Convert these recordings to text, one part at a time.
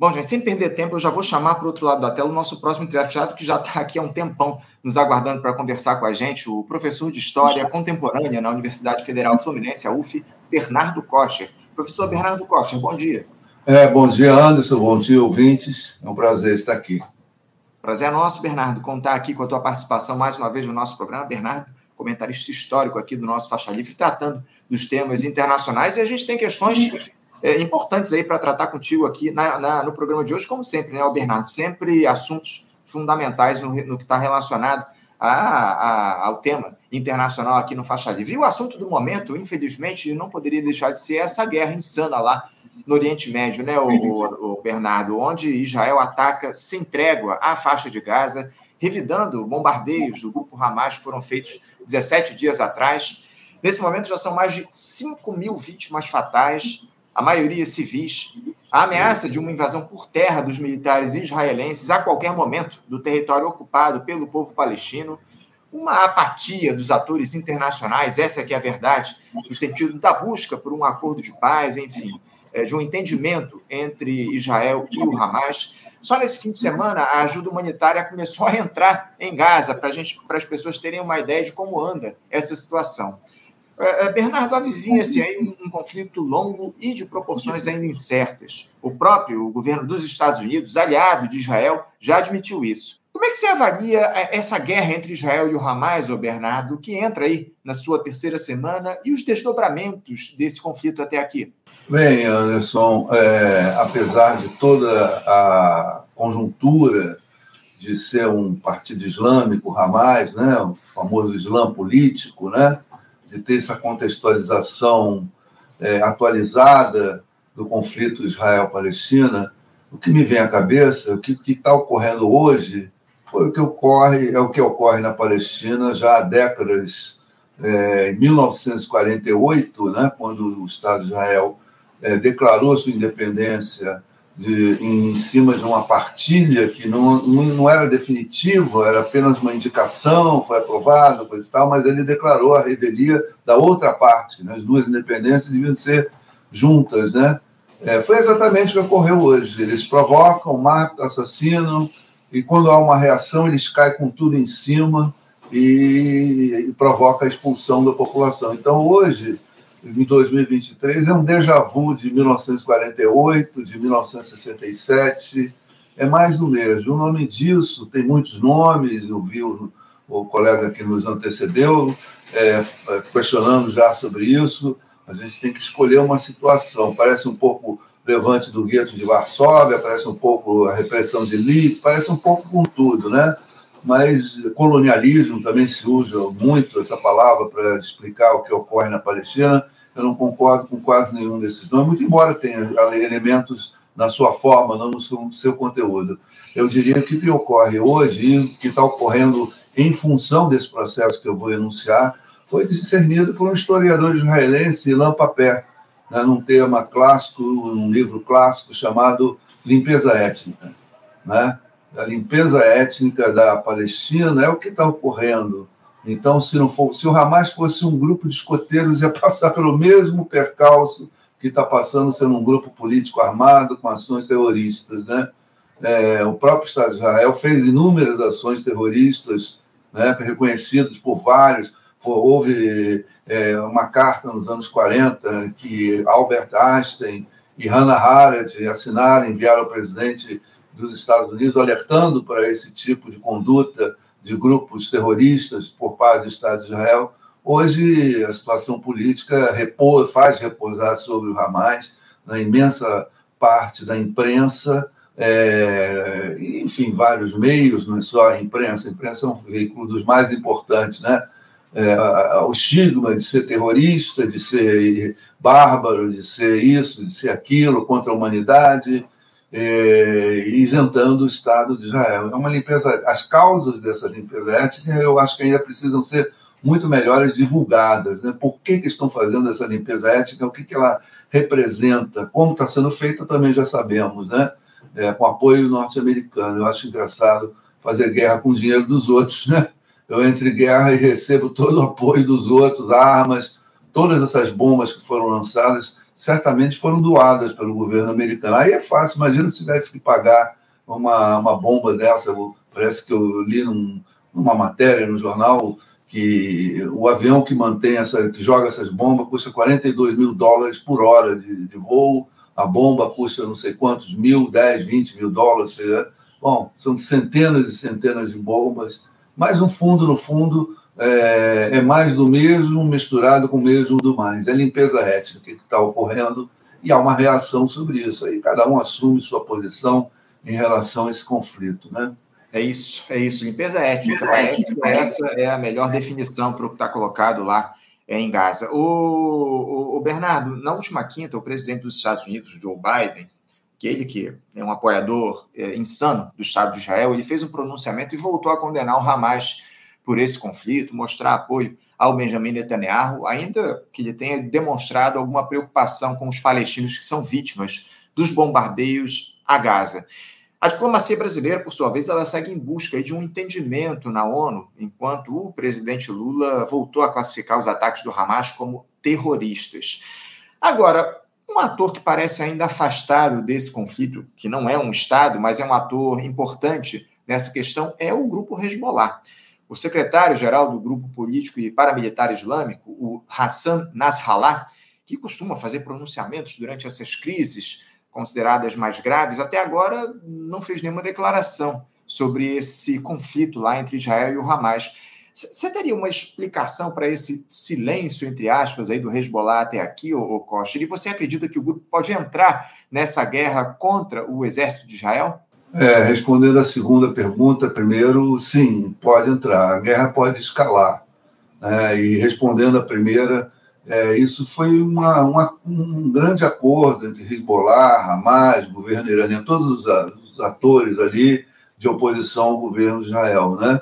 Bom, gente, sem perder tempo, eu já vou chamar para o outro lado da tela o nosso próximo entrevistado, que já está aqui há um tempão nos aguardando para conversar com a gente, o professor de História Contemporânea na Universidade Federal Fluminense, a UF, Bernardo Kocher. Professor Bernardo Kocher, bom dia. É, bom dia, Anderson, bom dia, ouvintes. É um prazer estar aqui. Prazer é nosso, Bernardo, contar aqui com a tua participação mais uma vez no nosso programa. Bernardo, comentarista histórico aqui do nosso Faixa Livre, tratando dos temas internacionais, e a gente tem questões é, importantes aí para tratar contigo aqui na, na, no programa de hoje, como sempre, né, Bernardo? Sempre assuntos fundamentais no, no que está relacionado a, a, ao tema internacional aqui no Faixa Livre. E o assunto do momento, infelizmente, não poderia deixar de ser essa guerra insana lá no Oriente Médio, né, o, o, o Bernardo, onde Israel ataca sem trégua a faixa de Gaza, revidando bombardeios do grupo Hamas que foram feitos 17 dias atrás. Nesse momento já são mais de 5 mil vítimas fatais, a maioria civis, a ameaça de uma invasão por terra dos militares israelenses a qualquer momento do território ocupado pelo povo palestino, uma apatia dos atores internacionais, essa que é a verdade, no sentido da busca por um acordo de paz, enfim, é, de um entendimento entre Israel e o Hamas. Só nesse fim de semana, a ajuda humanitária começou a entrar em Gaza, para as pessoas terem uma ideia de como anda essa situação. É, é, Bernardo, avizinha-se aí um, um, conflito longo e de proporções ainda incertas. O próprio governo dos Estados Unidos, aliado de Israel, já admitiu isso. Como é que você avalia é, essa guerra entre Israel e o Hamas, ô Bernardo, que entra aí na sua terceira semana e os desdobramentos desse conflito até aqui? Bem, Anderson, é, apesar de toda a conjuntura de ser um partido islâmico, Hamas, né, o famoso Islã político, né, de ter essa contextualização é, atualizada do conflito Israel-Palestina, o que me vem à cabeça, o que está ocorrendo hoje, foi o que ocorre, é o que ocorre na Palestina já há décadas. É, em 1948, né, quando o Estado de Israel é, declarou sua independência de, em cima de uma partilha que não, não era definitiva, era apenas uma indicação, foi aprovada, coisa e tal, mas ele declarou a revelia da outra parte. Né? As duas independências deviam ser juntas. Né? É, foi exatamente o que ocorreu hoje. Eles provocam, matam, assassinam, e quando há uma reação, eles caem com tudo em cima e, e provoca a expulsão da população. Então, hoje em 2023 é um déjà vu de 1948, de 1967, é mais do mesmo. O nome disso tem muitos nomes, eu vi o, o colega que nos antecedeu é, questionando já sobre isso. A gente tem que escolher uma situação. Parece um pouco levante do gueto de Varsóvia, parece um pouco a repressão de Lee, parece um pouco com tudo, né? mas colonialismo também se usa muito essa palavra para explicar o que ocorre na Palestina. Eu não concordo com quase nenhum desses nomes, muito embora tenha elementos na sua forma, não no seu, seu conteúdo. Eu diria que o que ocorre hoje e que está ocorrendo em função desse processo que eu vou enunciar foi discernido por um historiador israelense, Ilan Paper, né, num tema clássico, num livro clássico chamado Limpeza Étnica. Né? A limpeza étnica da Palestina é o que está ocorrendo. Então, se não for, se o Hamas fosse um grupo de escoteiros, ia passar pelo mesmo percalço que está passando sendo um grupo político armado com ações terroristas, né? É, o próprio Estado de Israel fez inúmeras ações terroristas, né, reconhecidas por vários. houve é, uma carta nos anos 40 que Albert Einstein e Hannah Arendt assinaram, enviaram ao presidente dos Estados Unidos alertando para esse tipo de conduta de grupos terroristas por parte do Estado de Israel. Hoje, a situação política repousa, faz repousar sobre o Hamas, na imensa parte da imprensa, é, enfim, vários meios, não é só a imprensa, a imprensa é um veículo dos mais importantes, né? É, o estigma de ser terrorista, de ser bárbaro, de ser isso, de ser aquilo, contra a humanidade, é, isentando o Estado de Israel. É uma limpeza. As causas dessa limpeza étnica, eu acho que ainda precisam ser muito melhores divulgadas. Né? Por que, que estão fazendo essa limpeza étnica? O que, que ela representa? Como está sendo feita, também já sabemos, né? É, com apoio norte-americano. Eu acho engraçado fazer guerra com o dinheiro dos outros, né? Eu entro em guerra e recebo todo o apoio dos outros, armas, todas essas bombas que foram lançadas certamente foram doadas pelo governo americano. Aí é fácil, imagina se tivesse que pagar uma, uma bomba dessa, parece que eu li num, numa matéria no jornal que o avião que mantém essa, que joga essas bombas custa 42 mil dólares por hora de, de voo, a bomba custa não sei quantos mil, 10, 20 mil dólares, bom, são centenas e centenas de bombas, mas no fundo, no fundo, é, é mais do mesmo misturado com o mesmo do mais, é limpeza étnica que está ocorrendo e há uma reação sobre isso, aí cada um assume sua posição em relação a esse conflito, né? É isso, é isso. Limpeza étnica. Parece que essa é a melhor definição para o que está colocado lá em Gaza. O, o, o, Bernardo, na última quinta, o presidente dos Estados Unidos, Joe Biden, que ele que é um apoiador é, insano do Estado de Israel, ele fez um pronunciamento e voltou a condenar o Hamas por esse conflito, mostrar apoio ao Benjamin Netanyahu, ainda que ele tenha demonstrado alguma preocupação com os palestinos que são vítimas dos bombardeios a Gaza. A diplomacia brasileira, por sua vez, ela segue em busca de um entendimento na ONU, enquanto o presidente Lula voltou a classificar os ataques do Hamas como terroristas. Agora, um ator que parece ainda afastado desse conflito, que não é um Estado, mas é um ator importante nessa questão, é o grupo Hezbollah. O secretário-geral do grupo político e paramilitar islâmico, o Hassan Nasrallah, que costuma fazer pronunciamentos durante essas crises consideradas mais graves, até agora não fez nenhuma declaração sobre esse conflito lá entre Israel e o Hamas. Você teria uma explicação para esse silêncio, entre aspas, aí do Hezbollah até aqui, ô, Costa? E você acredita que o grupo pode entrar nessa guerra contra o exército de Israel? É, respondendo a segunda pergunta, primeiro, sim, pode entrar. A guerra pode escalar. Né? E respondendo a primeira, é, isso foi uma, uma, um grande acordo entre Hezbollah, Hamas, governo iraniano, todos os, atores ali de oposição ao governo de Israel. Né?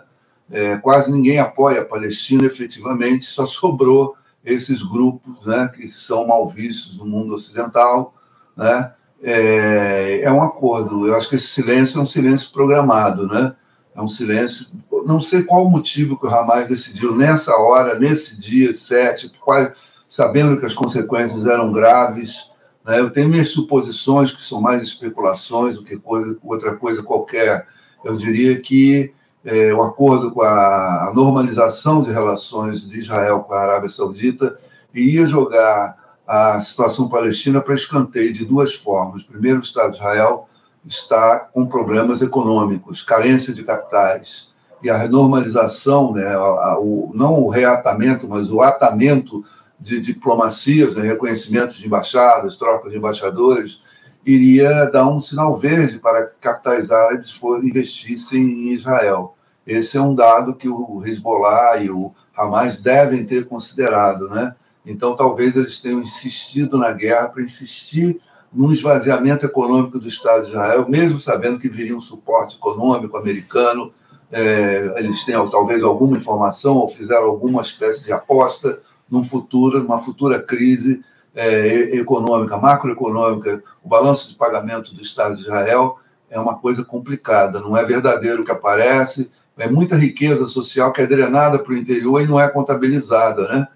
É, quase ninguém apoia a Palestina efetivamente, só sobrou esses grupos né, que são mal vistos no mundo ocidental. Né? É, é um acordo. Eu acho que esse silêncio é um silêncio programado. Né? É um silêncio. Não sei qual o motivo que o Hamas decidiu nessa hora, nesse dia 7, quais sabendo que as consequências eram graves. Né? Eu tenho minhas suposições, que são mais especulações do que coisa, outra coisa qualquer. Eu diria que é, o acordo com a, a normalização de relações de Israel com a Arábia Saudita ia jogar a situação palestina para escanteio de duas formas. Primeiro, o Estado de Israel está com problemas econômicos, carência de capitais. E a normalização, né, a, o, não o reatamento, mas o atamento de diplomacias, né, reconhecimento de embaixadas, troca de embaixadores, iria dar um sinal verde para que capitais árabes for, investissem em Israel. Esse é um dado que o Hezbollah e o Hamas devem ter considerado, né? Então, talvez eles tenham insistido na guerra para insistir num esvaziamento econômico do Estado de Israel, mesmo sabendo que viria um suporte econômico americano. É, eles têm talvez alguma informação ou fizeram alguma espécie de aposta num futuro, numa futura crise é, econômica, macroeconômica, o balanço de pagamento do Estado de Israel é uma coisa complicada, não é verdadeiro o que aparece, é muita riqueza social que é drenada para o interior e não é contabilizada, né?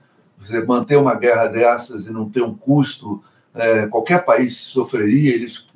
Você manter uma guerra dessas e não ter um custo, é, qualquer país sofreria, eles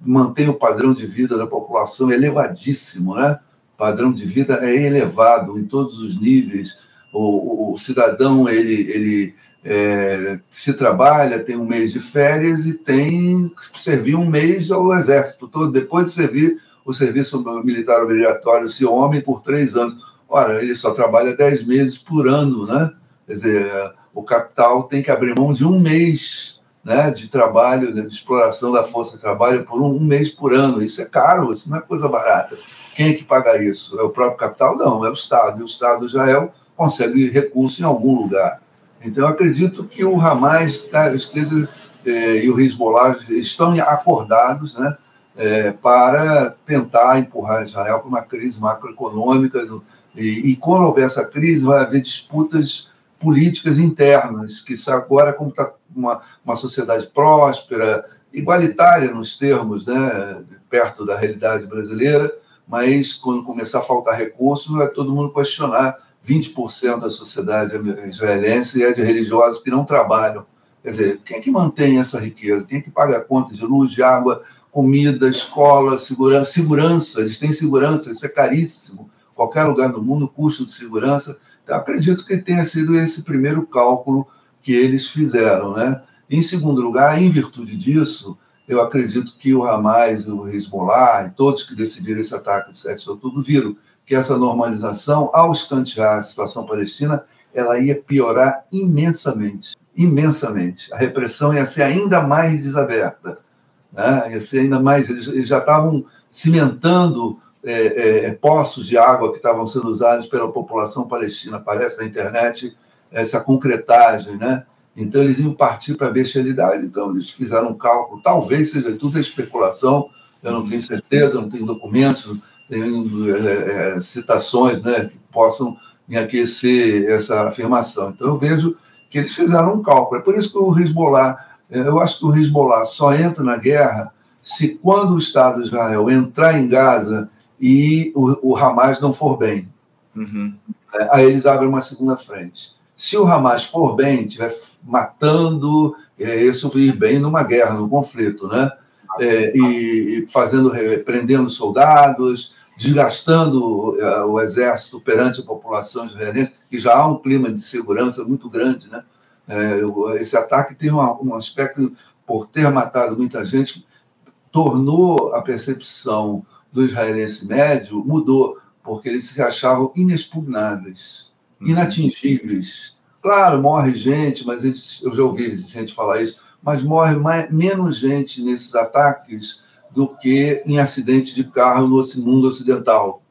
mantêm o padrão de vida da população elevadíssimo, né? O padrão de vida é elevado em todos os níveis, o, o cidadão ele, ele é, se trabalha, tem um mês de férias e tem que servir um mês ao exército todo, depois de servir o serviço militar obrigatório, se homem, por três anos. Ora, ele só trabalha dez meses por ano, né? Quer dizer, o capital tem que abrir mão de um mês né, de trabalho, de exploração da força de trabalho por um, um mês por ano. Isso é caro, isso não é coisa barata. Quem é que paga isso? É o próprio capital? Não, é o Estado. E o Estado é consegue recurso em algum lugar. Então, acredito que o Hamas tá, esteja, é, e o Hezbollah estão acordados né, é, para tentar empurrar Israel para uma crise macroeconômica. E, e, quando houver essa crise, vai haver disputas políticas internas, que agora, como está uma, uma sociedade próspera, igualitária nos termos, né, perto da realidade brasileira, mas quando começar a faltar recursos, vai todo mundo questionar 20% da sociedade israelense é de religiosos que não trabalham. Quer dizer, quem é que mantém essa riqueza? Quem é que paga a conta de luz, de água, comida, escola, segurança? Segurança, eles têm segurança, isso é caríssimo. Qualquer lugar do mundo, custo de segurança. Então, acredito que tenha sido esse primeiro cálculo que eles fizeram. Né? Em segundo lugar, em virtude disso, eu acredito que o Hamas, o Hezbollah e todos que decidiram esse ataque de 7 de outubro viram que essa normalização, ao escantear a situação palestina, ela ia piorar imensamente, imensamente. A repressão ia ser ainda mais desaberta, né? ia ser ainda mais. Eles já estavam cimentando é, é, poços de água que estavam sendo usados pela população palestina. Aparece na internet essa concretagem, né? Então eles iam partir para a bestialidade, então eles fizeram um cálculo, talvez seja tudo especulação, eu não tenho certeza, não tenho documentos, tenho é, é, citações né, que possam enriquecer essa afirmação. Então eu vejo que eles fizeram um cálculo. É por isso que o Hezbollah, é, eu acho que o Hezbollah só entra na guerra se quando o Estado de Israel entrar em Gaza e o, o Hamas não for bem. Uhum. É, aí eles abrem uma segunda frente. Se o Hamas for bem, estiver matando, é, isso vir bem numa guerra, num conflito, né? É, e, e, fazendo, prendendo soldados, desgastando é, o exército perante a população israelense, que já há um clima de segurança muito grande, né? É, esse ataque tem um, um aspecto, por ter matado muita gente, tornou a percepção do israelense médio, mudou, porque eles se achavam inexpugnáveis, uhum. inatingíveis. Claro, morre gente, mas eu já ouvi gente falar isso, mas morre mais, menos gente nesses ataques do que em acidente de carro no mundo ocidental.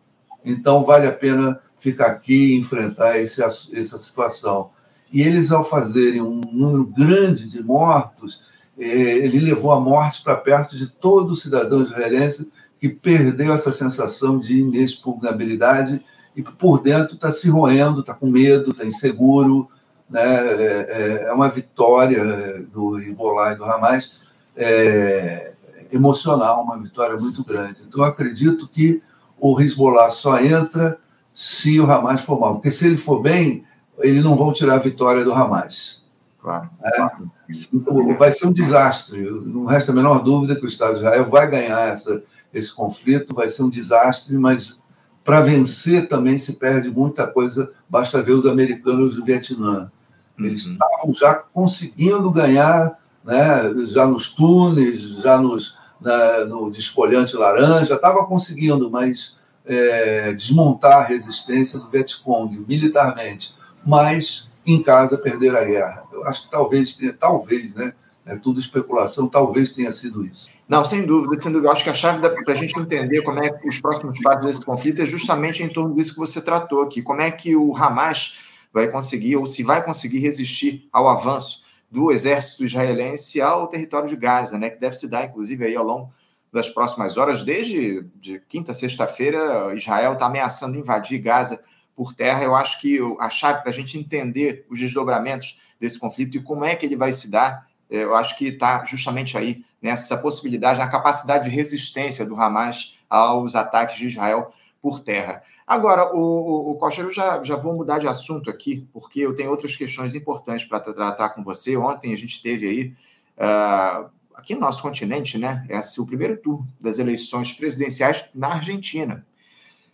Então, vale a pena ficar aqui e enfrentar esse, essa situação. E eles, ao fazerem um número grande de mortos, é, ele levou a morte para perto de todo cidadão israelense que perdeu essa sensação de inexpugnabilidade e por dentro está se roendo, está com medo, está inseguro, né? É, é, é uma vitória do Hezbollah e do Hamas é, emocional, uma vitória muito grande. Então, eu acredito que o Hezbollah só entra se o Hamas for mal, porque se ele for bem, eles não vão tirar a vitória do Hamas. Claro. É, vai ser um desastre. Não resta a menor dúvida que o Estado de Israel vai ganhar essa, esse conflito, vai ser um desastre, mas para vencer também se perde muita coisa. Basta ver os americanos do Vietnã. Eles uhum. estavam já conseguindo ganhar, né, já nos túneis, já nos, na, no desfolhante laranja, estava conseguindo, mas é, desmontar a resistência do Vietcong militarmente, mas em casa perder a guerra. Eu acho que talvez, talvez, né? É tudo especulação, talvez tenha sido isso. Não, sem dúvida, sem dúvida. Acho que a chave para a gente entender como é que os próximos passos desse conflito é justamente em torno disso que você tratou aqui. Como é que o Hamas vai conseguir, ou se vai conseguir resistir ao avanço do exército israelense ao território de Gaza, né, que deve se dar, inclusive, aí ao longo das próximas horas. Desde de quinta, sexta-feira, Israel está ameaçando invadir Gaza por terra. Eu acho que a chave para a gente entender os desdobramentos desse conflito e como é que ele vai se dar, eu acho que está justamente aí nessa possibilidade, na capacidade de resistência do Hamas aos ataques de Israel por terra. Agora, o, o, o Costa, eu já, já vou mudar de assunto aqui, porque eu tenho outras questões importantes para tratar com você. Ontem a gente teve aí, uh, aqui no nosso continente, né, esse, o primeiro turno das eleições presidenciais na Argentina.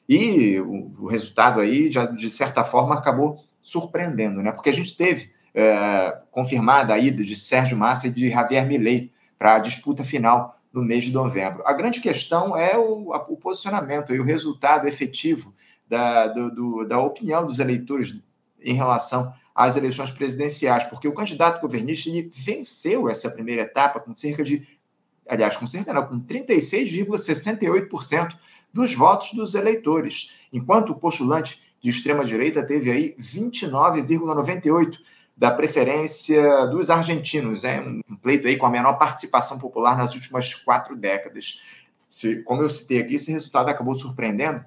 E o, o resultado aí, já, de certa forma, acabou surpreendendo, né? Porque a gente teve uh, confirmada a ida de Sérgio Massa e de Javier Milei para a disputa final no mês de novembro. A grande questão é o, o posicionamento e o resultado efetivo da, do, do, da opinião dos eleitores em relação às eleições presidenciais, porque o candidato governista ele venceu essa primeira etapa com cerca de, aliás, com cerca não, com 36,68% dos votos dos eleitores, enquanto o postulante de extrema direita teve aí 29,98 da preferência dos argentinos. É um pleito aí com a menor participação popular nas últimas quatro décadas. Se, como eu citei aqui, esse resultado acabou surpreendendo,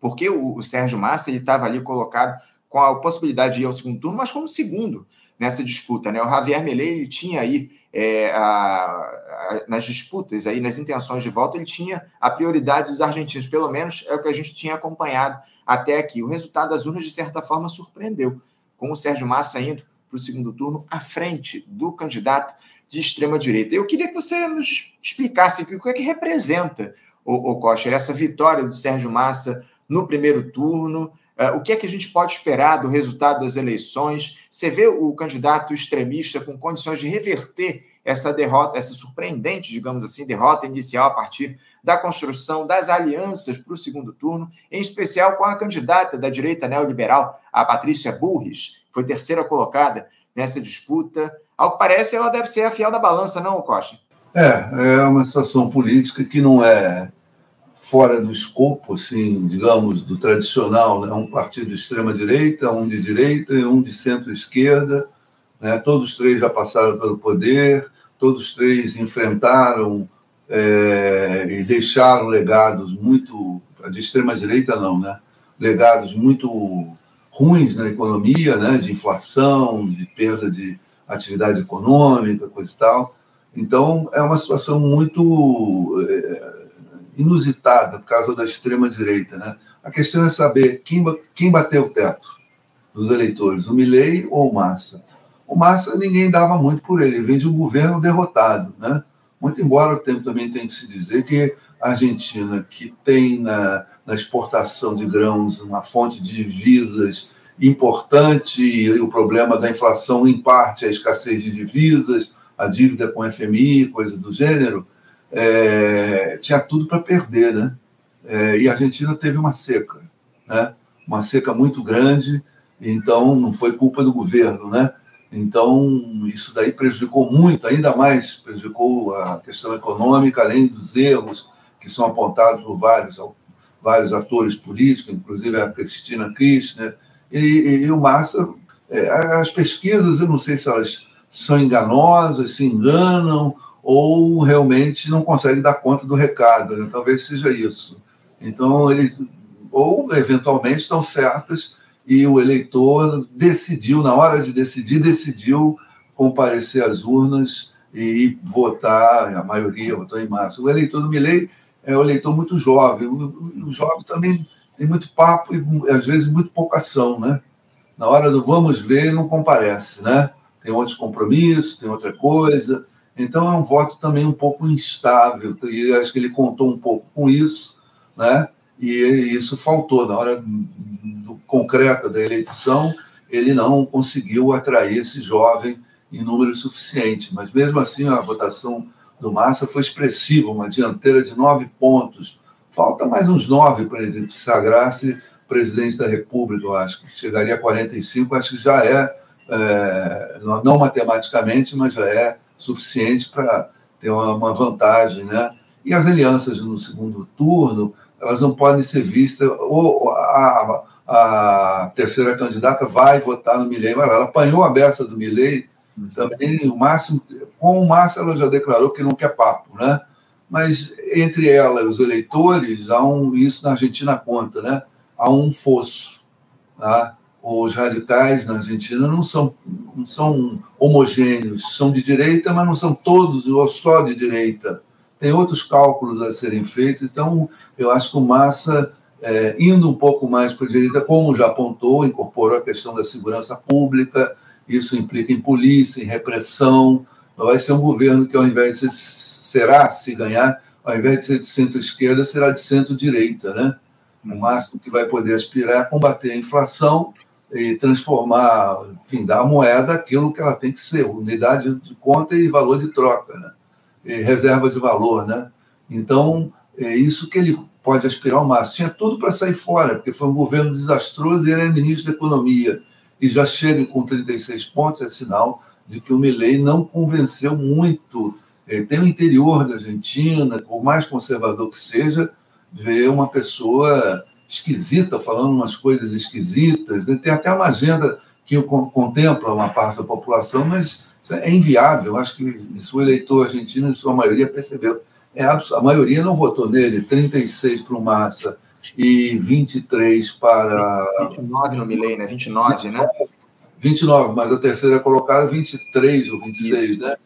porque o, o Sérgio Massa estava ali colocado com a possibilidade de ir ao segundo turno, mas como segundo nessa disputa. Né? O Javier Milei tinha aí, é, a, a, nas disputas, aí, nas intenções de voto, ele tinha a prioridade dos argentinos, pelo menos é o que a gente tinha acompanhado até aqui. O resultado das urnas, de certa forma, surpreendeu, com o Sérgio Massa indo para o segundo turno à frente do candidato de extrema-direita. Eu queria que você nos explicasse o que é que representa, o, o Costa, essa vitória do Sérgio Massa no primeiro turno, uh, o que é que a gente pode esperar do resultado das eleições? Você vê o candidato extremista com condições de reverter essa derrota, essa surpreendente, digamos assim, derrota inicial a partir da construção das alianças para o segundo turno, em especial com a candidata da direita neoliberal, a Patrícia Burris, que foi terceira colocada nessa disputa. Ao que parece, ela deve ser a fiel da balança, não, Costa? É, é uma situação política que não é fora do escopo, assim, digamos, do tradicional, né? um partido de extrema-direita, um de direita e um de centro-esquerda, né? todos três já passaram pelo poder, todos três enfrentaram é, e deixaram legados muito, de extrema-direita não, né? legados muito ruins na economia, né? de inflação, de perda de atividade econômica, coisa e tal. Então, é uma situação muito é, inusitada por causa da extrema-direita. Né? A questão é saber quem, quem bateu o teto dos eleitores, o Milley ou o Massa. O Massa, ninguém dava muito por ele, ele vem de um governo derrotado. Né? Muito embora o tempo também tem que se dizer que a Argentina, que tem na, na exportação de grãos uma fonte de divisas importante, e o problema da inflação, em parte, a escassez de divisas, a dívida com o FMI, coisa do gênero, é, tinha tudo para perder, né? É, e a Argentina teve uma seca, né? Uma seca muito grande, então não foi culpa do governo, né? Então, isso daí prejudicou muito, ainda mais prejudicou a questão econômica, além dos erros que são apontados por vários, vários atores políticos, inclusive a Cristina Kirchner, e, e, e o Massa. É, as pesquisas, eu não sei se elas são enganosas, se enganam, ou realmente não conseguem dar conta do recado. Né? Talvez seja isso. Então, eles, ou eventualmente estão certas e o eleitor decidiu, na hora de decidir, decidiu comparecer às urnas e votar, a maioria votou em março. O eleitor do Milley é um eleitor muito jovem, o jovem também tem muito papo e às vezes muito pouca ação, né? Na hora do vamos ver, não comparece, né? Tem outros compromissos, tem outra coisa. Então é um voto também um pouco instável, e acho que ele contou um pouco com isso, né? E isso faltou na hora concreta da eleição, ele não conseguiu atrair esse jovem em número suficiente. Mas mesmo assim, a votação do Massa foi expressiva, uma dianteira de nove pontos. Falta mais uns nove para ele sagrar-se presidente da República, eu acho que chegaria a 45, acho que já é, é não matematicamente, mas já é suficiente para ter uma vantagem, né? E as alianças no segundo turno, elas não podem ser vistas, ou a, a terceira candidata vai votar no Milley, mas ela apanhou a beça do Milley, também o máximo, com o Massa ela já declarou que não quer papo, né? Mas entre ela e os eleitores, há um, isso na Argentina conta, né? Há um fosso, tá? Os radicais na Argentina não são, não são homogêneos, são de direita, mas não são todos ou só de direita. Tem outros cálculos a serem feitos, então eu acho que o Massa é, indo um pouco mais para a direita, como já apontou, incorporou a questão da segurança pública, isso implica em polícia, em repressão. Vai ser um governo que, ao invés de ser, será, se ganhar, ao invés de ser de centro-esquerda, será de centro-direita, né? O máximo que vai poder aspirar é combater a inflação e transformar, enfim, dar a moeda aquilo que ela tem que ser, unidade de conta e valor de troca, né? E reserva de valor, né? Então, é isso que ele pode aspirar ao máximo. Tinha tudo para sair fora, porque foi um governo desastroso e ele é ministro da Economia. E já chega com 36 pontos, é sinal de que o Milley não convenceu muito. Ele tem o interior da Argentina, por mais conservador que seja, ver uma pessoa esquisita falando umas coisas esquisitas. Né? Tem até uma agenda que contempla uma parte da população, mas é inviável. Acho que isso o eleitor argentino, em sua maioria, percebeu é, a maioria não votou nele, 36 para o Massa e 23 para. 29 no Milley, né? 29, né? 29, mas a terceira colocada, 23 ou 26, Isso. né?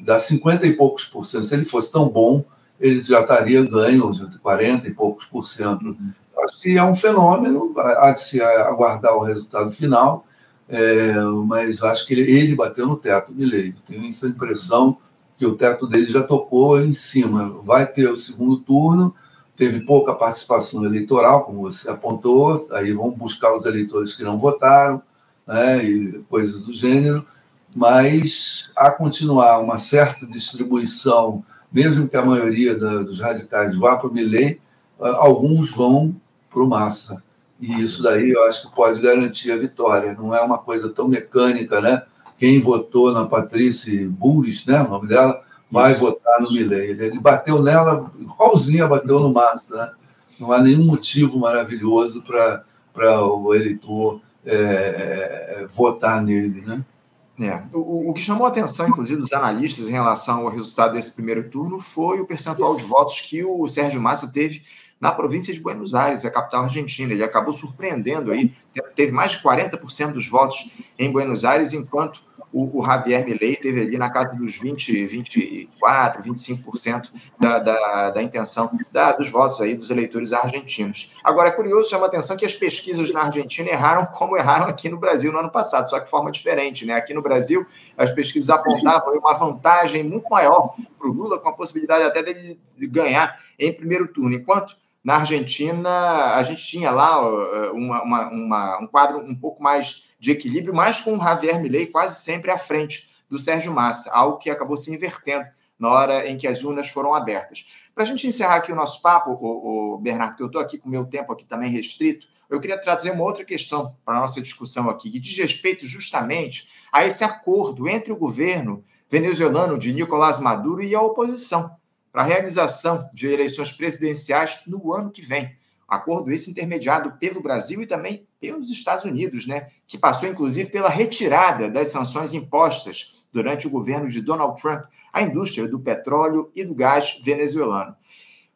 Dá 50 e poucos por cento. Se ele fosse tão bom, ele já estaria ganho de 40 e poucos por cento. Uhum. Acho que é um fenômeno, há de se aguardar o resultado final. É, mas acho que ele, bateu no teto, Milley. Tenho essa impressão que o teto dele já tocou em cima. Vai ter o segundo turno, teve pouca participação eleitoral, como você apontou, aí vão buscar os eleitores que não votaram, né, e coisas do gênero, mas a continuar uma certa distribuição, mesmo que a maioria da, dos radicais vá para o Milley, alguns vão para o Massa. E isso daí eu acho que pode garantir a vitória. Não é uma coisa tão mecânica, né? Quem votou na Patrícia Bullis, né? O nome dela, vai isso. votar no Milley. Ele, bateu nela igualzinho bateu no Massa, né? Não há nenhum motivo maravilhoso para o eleitor é, é, votar nele, né? É. O, o, que chamou a atenção, inclusive, dos analistas em relação ao resultado desse primeiro turno foi o percentual de votos que o Sérgio Massa teve na província de Buenos Aires, a capital argentina. Ele acabou surpreendendo aí, teve mais de 40% dos votos em Buenos Aires, enquanto o, o, Javier Milei teve ali na casa dos 20, 24, 25% da, da, da intenção da, dos votos aí dos eleitores argentinos. Agora, é curioso, chama a atenção que as pesquisas na Argentina erraram como erraram aqui no Brasil no ano passado, só que de forma diferente. Né? Aqui no Brasil, as pesquisas apontavam uma vantagem muito maior para o Lula, com a possibilidade até dele ganhar em primeiro turno, enquanto na Argentina, a gente tinha lá uma, uma, uma, um quadro um pouco mais de equilíbrio, mas com o Javier Milei quase sempre à frente do Sérgio Massa, algo que acabou se invertendo na hora em que as urnas foram abertas. Para a gente encerrar aqui o nosso papo, o, o Bernardo, que eu estou aqui com o meu tempo aqui também restrito, eu queria trazer uma outra questão para a nossa discussão aqui, que diz respeito justamente a esse acordo entre o governo venezuelano de Nicolás Maduro e a oposição para a realização de eleições presidenciais no ano que vem. Acordo esse intermediado pelo Brasil e também pelos Estados Unidos, né, que passou inclusive pela retirada das sanções impostas durante o governo de Donald Trump à indústria do petróleo e do gás venezuelano.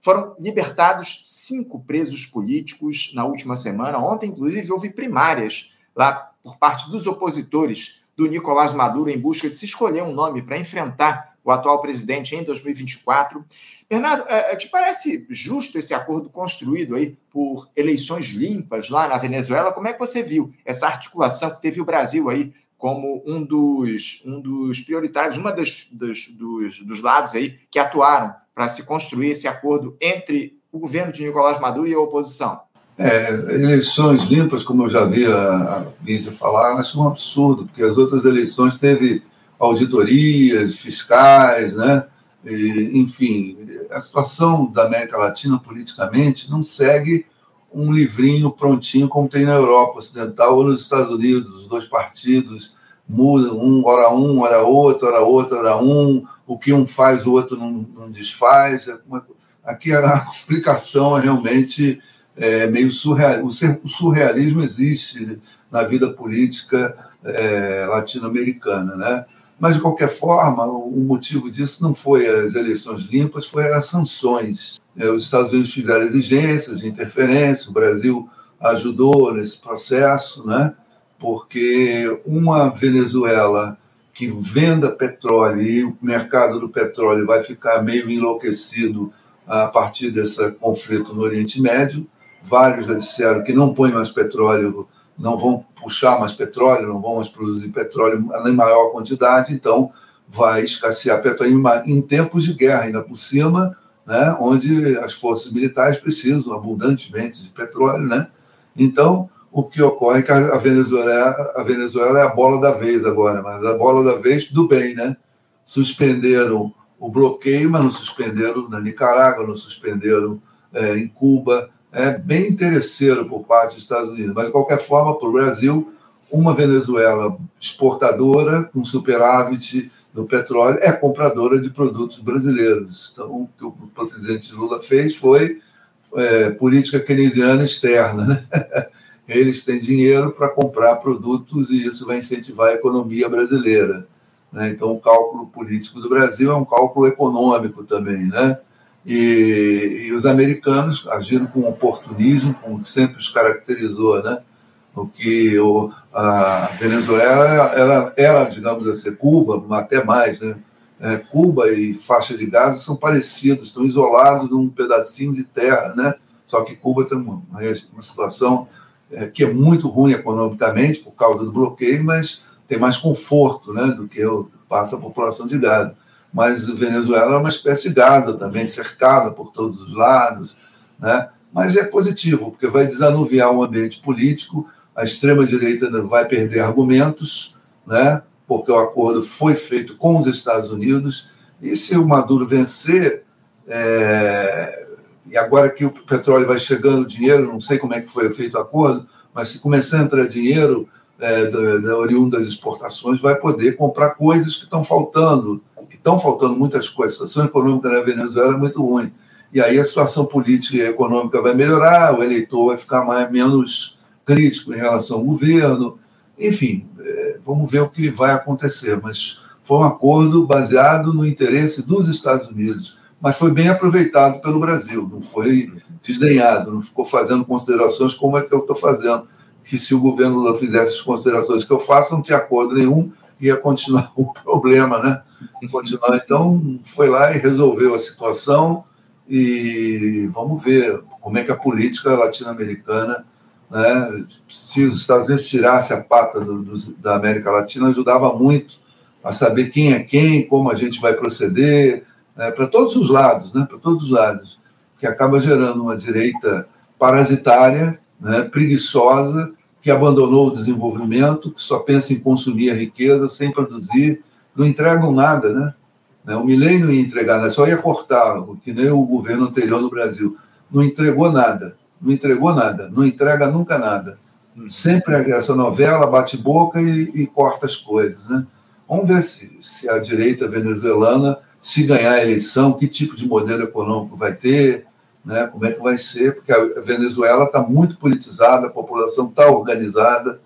Foram libertados cinco presos políticos na última semana. Ontem, inclusive, houve primárias lá por parte dos opositores do Nicolás Maduro em busca de se escolher um nome para enfrentar o atual presidente em 2024. Bernardo, é, é, te parece justo esse acordo construído aí por eleições limpas lá na Venezuela? Como é que você viu essa articulação que teve o Brasil aí como um dos, um dos prioritários, uma dos, dos, dos, dos lados aí que atuaram para se construir esse acordo entre o governo de Nicolás Maduro e a oposição? É, eleições limpas, como eu já vi a, a mídia falar, acho um absurdo, porque as outras eleições teve auditorias fiscais, né? E, enfim, a situação da América Latina politicamente não segue um livrinho prontinho como tem na Europa Ocidental ou nos Estados Unidos, os dois partidos mudam, um hora um, hora outro, hora outro, hora um, o que um faz o outro não, não desfaz. É aqui a complicação é realmente é, meio surreal. O surrealismo existe na vida política é, latino-americana, né? Mas, de qualquer forma, o motivo disso não foi as eleições limpas, foi as sanções. É, os Estados Unidos fizeram exigências de interferência, o Brasil ajudou nesse processo, né? porque uma Venezuela que venda petróleo e o mercado do petróleo vai ficar meio enlouquecido a partir desse conflito no Oriente Médio. Vários já disseram que não põe mais petróleo não vão puxar mais petróleo, não vão mais produzir petróleo em maior quantidade, então vai escassear petróleo em tempos de guerra, ainda por cima, né, onde as forças militares precisam abundantemente de petróleo. Né? Então, o que ocorre é que a Venezuela, a Venezuela é a bola da vez agora, mas a bola da vez do bem, né? Suspenderam o bloqueio, mas não suspenderam na Nicarágua, não suspenderam é, em Cuba, é bem interesseiro por parte dos Estados Unidos. Mas, de qualquer forma, para o Brasil, uma Venezuela exportadora, com superávit do petróleo, é compradora de produtos brasileiros. Então, o que o presidente Lula fez foi é, política keynesiana externa. Né? Eles têm dinheiro para comprar produtos e isso vai incentivar a economia brasileira. Né? Então, o cálculo político do Brasil é um cálculo econômico também, né? E, e, os americanos agiram com oportunismo, como sempre os caracterizou, né? O que o, a Venezuela era, era, digamos assim, Cuba, até mais, né? É, Cuba e faixa de Gaza são parecidos, estão isolados num pedacinho de terra, né? Só que Cuba tem uma, uma situação é, que é muito ruim economicamente por causa do bloqueio, mas tem mais conforto né, do que passa a população de Gaza. Mas Venezuela é uma espécie de Gaza também, cercada por todos os lados, né? mas é positivo, porque vai desanuviar o ambiente político, a extrema-direita vai perder argumentos, né? porque o acordo foi feito com os Estados Unidos, e se o Maduro vencer, é... e agora que o petróleo vai chegando dinheiro, não sei como é que foi feito o acordo, mas se começar a entrar dinheiro é, da, da oriundo das exportações, vai poder comprar coisas que estão faltando, que estão faltando muitas coisas. A situação econômica da Venezuela é muito ruim. E aí a situação política e econômica vai melhorar, o eleitor vai ficar mais, menos crítico em relação ao governo. Enfim, é, vamos ver o que vai acontecer. Mas foi um acordo baseado no interesse dos Estados Unidos, mas foi bem aproveitado pelo Brasil, não foi desdenhado, não ficou fazendo considerações como é que eu estou fazendo. Que se o governo Lula fizesse as considerações que eu faço, não tinha acordo nenhum, ia continuar o problema, né? Continuar. Então, foi lá e resolveu a situação e vamos ver como é que a política latino-americana, né, se os Estados Unidos tirassem a pata do, do, da América Latina, ajudava muito a saber quem é quem, como a gente vai proceder, né, para todos os lados, né, para todos os lados, que acaba gerando uma direita parasitária, né, preguiçosa, que abandonou o desenvolvimento, que só pensa em consumir a riqueza sem produzir, não entregam nada, né? Né? O Milley não ia entregar, só ia cortar, que nem o governo anterior no Brasil. Não entregou nada, não entregou nada, não entrega nunca nada. Sempre essa novela bate boca e, e corta as coisas. Né? Vamos ver se, se a direita venezuelana, se ganhar a eleição, que tipo de modelo econômico vai ter, né? como é que vai ser, porque a Venezuela está muito politizada, a população está organizada,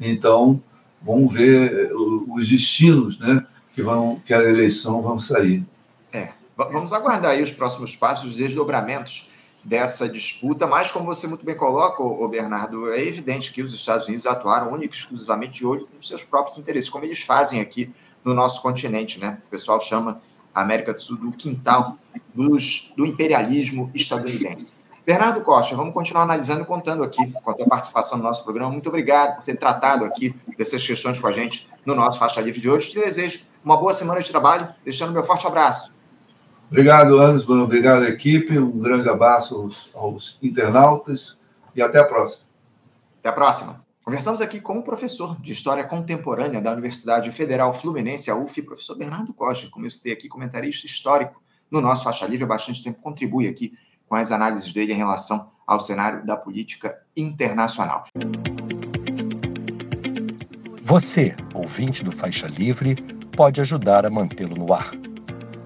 então vamos ver os destinos, né? que, vão, que a eleição vão sair. É, vamos aguardar aí os próximos passos, os desdobramentos dessa disputa, mas como você muito bem coloca, o Bernardo, é evidente que os Estados Unidos atuaram única e exclusivamente de olho nos seus próprios interesses, como eles fazem aqui no nosso continente, né? O pessoal chama América do Sul do quintal dos, do imperialismo estadunidense. Bernardo Costa, vamos continuar analisando e contando aqui com a tua participação no nosso programa. Muito obrigado por ter tratado aqui dessas questões com a gente no nosso Faixa Livre de hoje. Te desejo uma boa semana de trabalho, deixando meu forte abraço. Obrigado, Anderson. Obrigado, equipe. Um grande abraço aos, aos internautas e até a próxima. Até a próxima. Conversamos aqui com o professor de História Contemporânea da Universidade Federal Fluminense, a UF, professor Bernardo Costa, como eu citei aqui, comentarista histórico no nosso Faixa Livre há bastante tempo, contribui aqui com as análises dele em relação ao cenário da política internacional. Você, ouvinte do Faixa Livre, pode ajudar a mantê-lo no ar.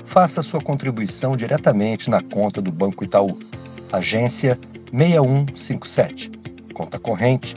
Faça sua contribuição diretamente na conta do Banco Itaú, agência 6157, conta corrente